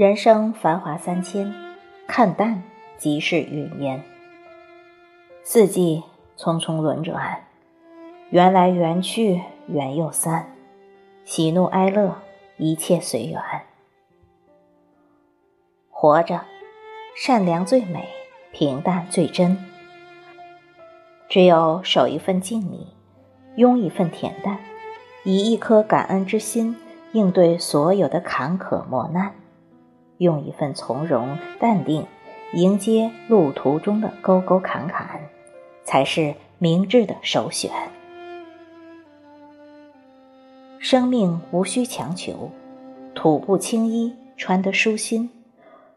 人生繁华三千，看淡即是云烟。四季匆匆轮转，缘来缘去缘又散，喜怒哀乐一切随缘。活着，善良最美，平淡最真。只有守一份静谧，拥一份恬淡，以一颗感恩之心应对所有的坎坷磨难。用一份从容淡定迎接路途中的沟沟坎坎，才是明智的首选。生命无需强求，土布青衣穿得舒心，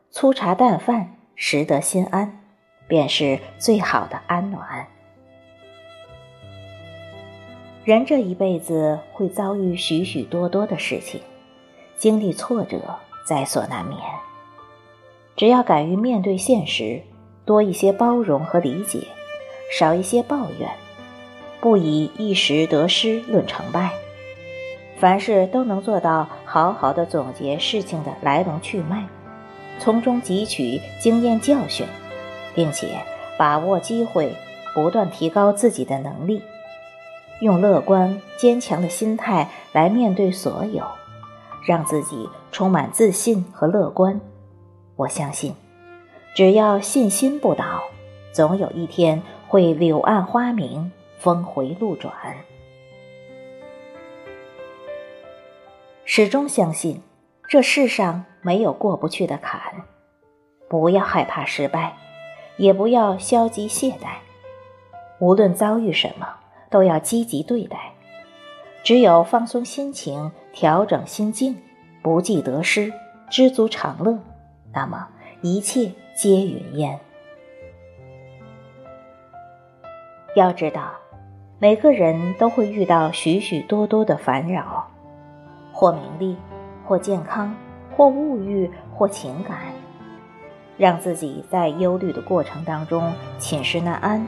粗茶淡饭食得心安，便是最好的安暖。人这一辈子会遭遇许许多多的事情，经历挫折。在所难免。只要敢于面对现实，多一些包容和理解，少一些抱怨，不以一时得失论成败，凡事都能做到好好的总结事情的来龙去脉，从中汲取经验教训，并且把握机会，不断提高自己的能力，用乐观坚强的心态来面对所有。让自己充满自信和乐观，我相信，只要信心不倒，总有一天会柳暗花明，峰回路转。始终相信，这世上没有过不去的坎，不要害怕失败，也不要消极懈怠，无论遭遇什么，都要积极对待。只有放松心情，调整心境，不计得失，知足常乐，那么一切皆云烟。要知道，每个人都会遇到许许多多的烦扰，或名利，或健康，或物欲，或情感，让自己在忧虑的过程当中寝食难安。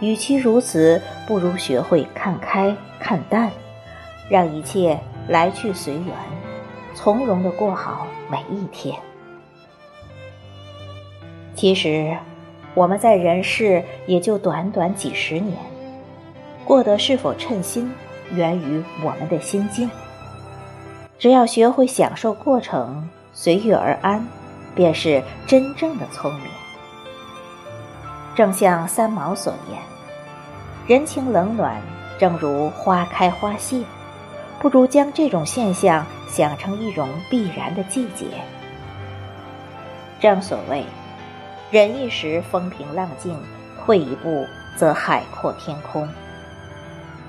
与其如此，不如学会看开、看淡，让一切来去随缘，从容的过好每一天。其实，我们在人世也就短短几十年，过得是否称心，源于我们的心境。只要学会享受过程，随遇而安，便是真正的聪明。正像三毛所言：“人情冷暖，正如花开花谢，不如将这种现象想成一种必然的季节。”正所谓，忍一时风平浪静，退一步则海阔天空。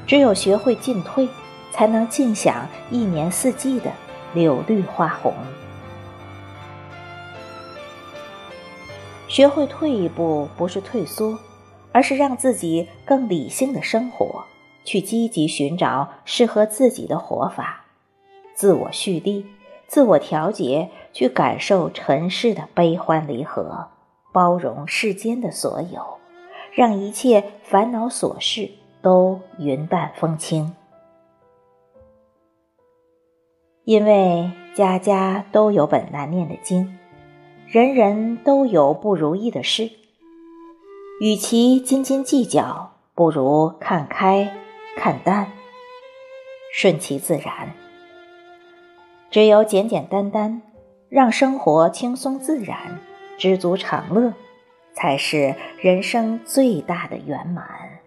只有学会进退，才能尽享一年四季的柳绿花红。学会退一步，不是退缩，而是让自己更理性的生活，去积极寻找适合自己的活法，自我蓄力，自我调节，去感受尘世的悲欢离合，包容世间的所有，让一切烦恼琐事都云淡风轻。因为家家都有本难念的经。人人都有不如意的事，与其斤斤计较，不如看开、看淡，顺其自然。只有简简单单，让生活轻松自然，知足常乐，才是人生最大的圆满。